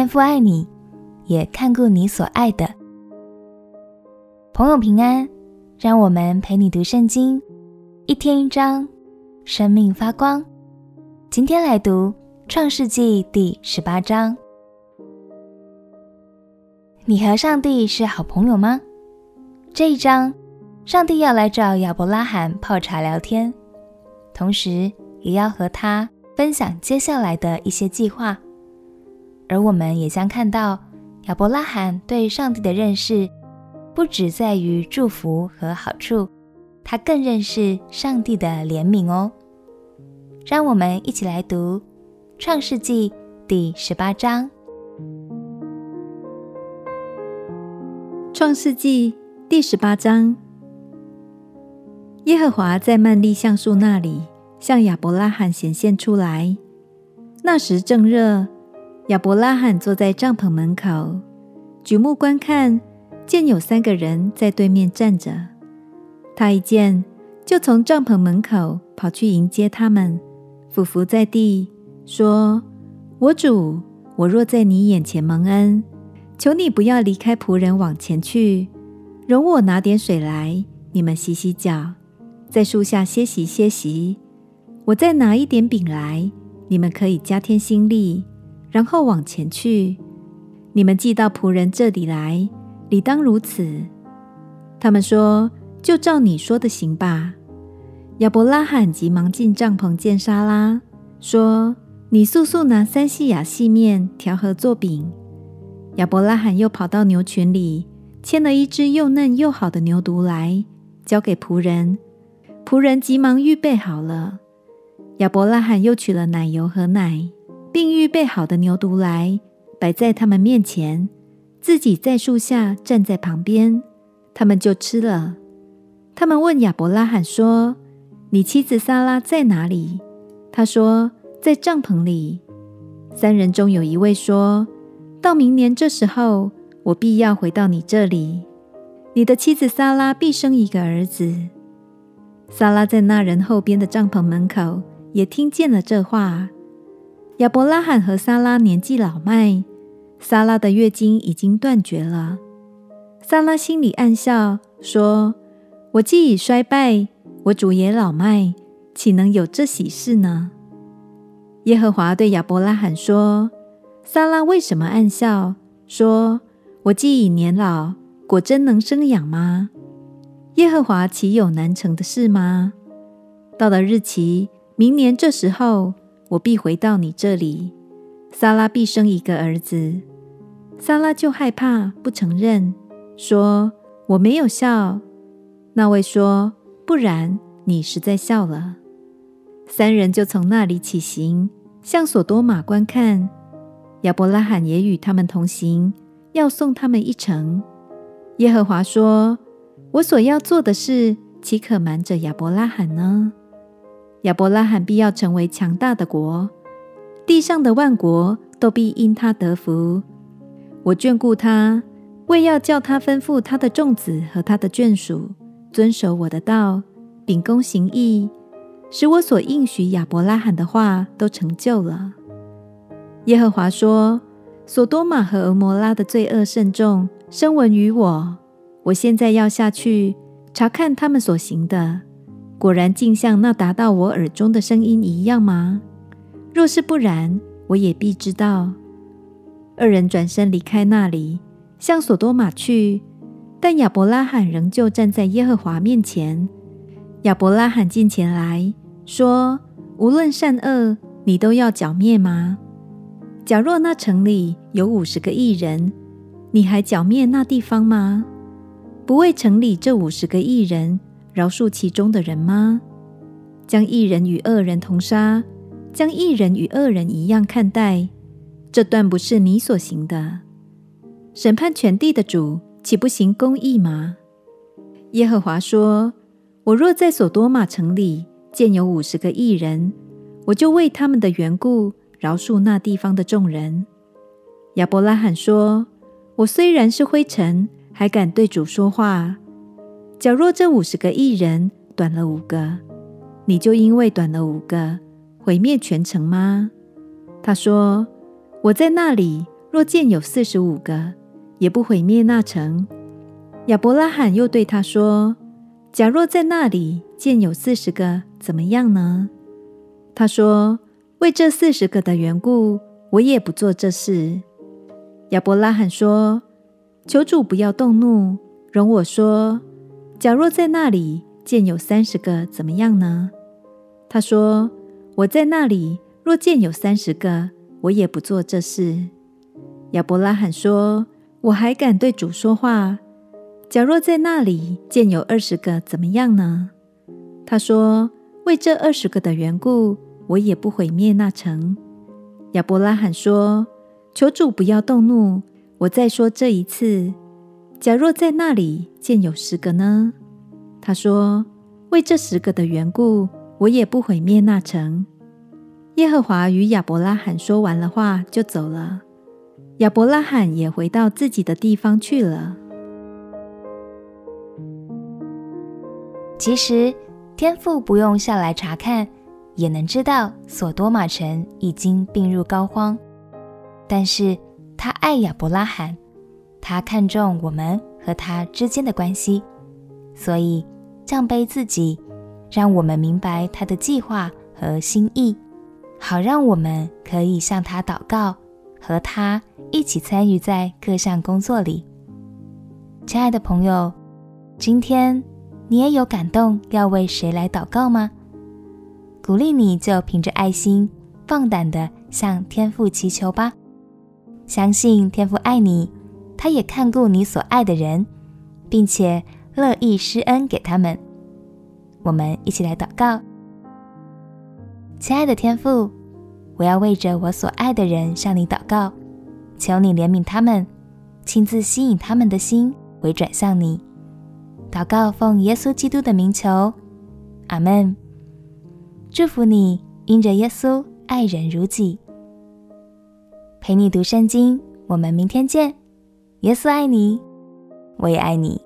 天父爱你，也看顾你所爱的。朋友平安，让我们陪你读圣经，一天一章，生命发光。今天来读创世纪第十八章。你和上帝是好朋友吗？这一章，上帝要来找亚伯拉罕泡茶聊天，同时也要和他分享接下来的一些计划。而我们也将看到亚伯拉罕对上帝的认识，不只在于祝福和好处，他更认识上帝的怜悯哦。让我们一起来读《创世纪》第十八章。《创世纪》第十八章，耶和华在曼利橡树那里向亚伯拉罕显现出来。那时正热，亚伯拉罕坐在帐篷门口，举目观看，见有三个人在对面站着。他一见，就从帐篷门口跑去迎接他们。俯伏在地，说：“我主，我若在你眼前蒙恩，求你不要离开仆人往前去，容我拿点水来，你们洗洗脚，在树下歇息歇息。我再拿一点饼来，你们可以加添心力，然后往前去。你们寄到仆人这里来，理当如此。”他们说：“就照你说的行吧。”亚伯拉罕急忙进帐篷见撒拉，说：“你速速拿三细亚细面调和做饼。”亚伯拉罕又跑到牛群里，牵了一只又嫩又好的牛犊来，交给仆人。仆人急忙预备好了。亚伯拉罕又取了奶油和奶，并预备好的牛犊来，摆在他们面前，自己在树下站在旁边。他们就吃了。他们问亚伯拉罕说：你妻子撒拉在哪里？他说：“在帐篷里。”三人中有一位说：“到明年这时候，我必要回到你这里，你的妻子撒拉必生一个儿子。”撒拉在那人后边的帐篷门口也听见了这话。亚伯拉罕和撒拉年纪老迈，撒拉的月经已经断绝了。撒拉心里暗笑，说：“我既已衰败。”我主也老迈，岂能有这喜事呢？耶和华对亚伯拉罕说：“撒拉为什么暗笑？说我既已年老，果真能生养吗？耶和华岂有难成的事吗？到了日期，明年这时候，我必回到你这里，撒拉必生一个儿子。撒拉就害怕，不承认，说我没有笑。那位说。不然，你实在笑了。三人就从那里起行，向所多玛观看。亚伯拉罕也与他们同行，要送他们一程。耶和华说：“我所要做的事，岂可瞒着亚伯拉罕呢？亚伯拉罕必要成为强大的国，地上的万国都必因他得福。我眷顾他，为要叫他吩咐他的众子和他的眷属。”遵守我的道，秉公行义，使我所应许亚伯拉罕的话都成就了。耶和华说：“所多玛和蛾摩拉的罪恶甚重，声闻于我。我现在要下去查看他们所行的，果然竟像那达到我耳中的声音一样吗？若是不然，我也必知道。”二人转身离开那里，向所多玛去。但亚伯拉罕仍旧站在耶和华面前。亚伯拉罕近前来说：“无论善恶，你都要剿灭吗？假若那城里有五十个义人，你还剿灭那地方吗？不为城里这五十个义人饶恕其中的人吗？将义人与恶人同杀，将义人与恶人一样看待，这断不是你所行的。审判全地的主。”岂不行公义吗？耶和华说：“我若在所多玛城里见有五十个义人，我就为他们的缘故饶恕那地方的众人。”亚伯拉罕说：“我虽然是灰尘，还敢对主说话。假若这五十个义人短了五个，你就因为短了五个毁灭全城吗？”他说：“我在那里，若见有四十五个，也不毁灭那城。亚伯拉罕又对他说：“假若在那里见有四十个，怎么样呢？”他说：“为这四十个的缘故，我也不做这事。”亚伯拉罕说：“求主不要动怒，容我说，假若在那里见有三十个，怎么样呢？”他说：“我在那里。”若见有三十个，我也不做这事。亚伯拉罕说：“我还敢对主说话。假若在那里见有二十个，怎么样呢？”他说：“为这二十个的缘故，我也不毁灭那城。”亚伯拉罕说：“求主不要动怒，我再说这一次。假若在那里见有十个呢？”他说：“为这十个的缘故，我也不毁灭那城。”耶和华与亚伯拉罕说完了话，就走了。亚伯拉罕也回到自己的地方去了。其实，天父不用下来查看，也能知道所多玛城已经病入膏肓。但是他爱亚伯拉罕，他看重我们和他之间的关系，所以降卑自己，让我们明白他的计划和心意。好，让我们可以向他祷告，和他一起参与在各项工作里。亲爱的朋友，今天你也有感动要为谁来祷告吗？鼓励你就凭着爱心，放胆的向天父祈求吧。相信天父爱你，他也看顾你所爱的人，并且乐意施恩给他们。我们一起来祷告。亲爱的天父，我要为着我所爱的人向你祷告，求你怜悯他们，亲自吸引他们的心回转向你。祷告奉耶稣基督的名求，阿门。祝福你，因着耶稣爱人如己。陪你读圣经，我们明天见。耶稣爱你，我也爱你。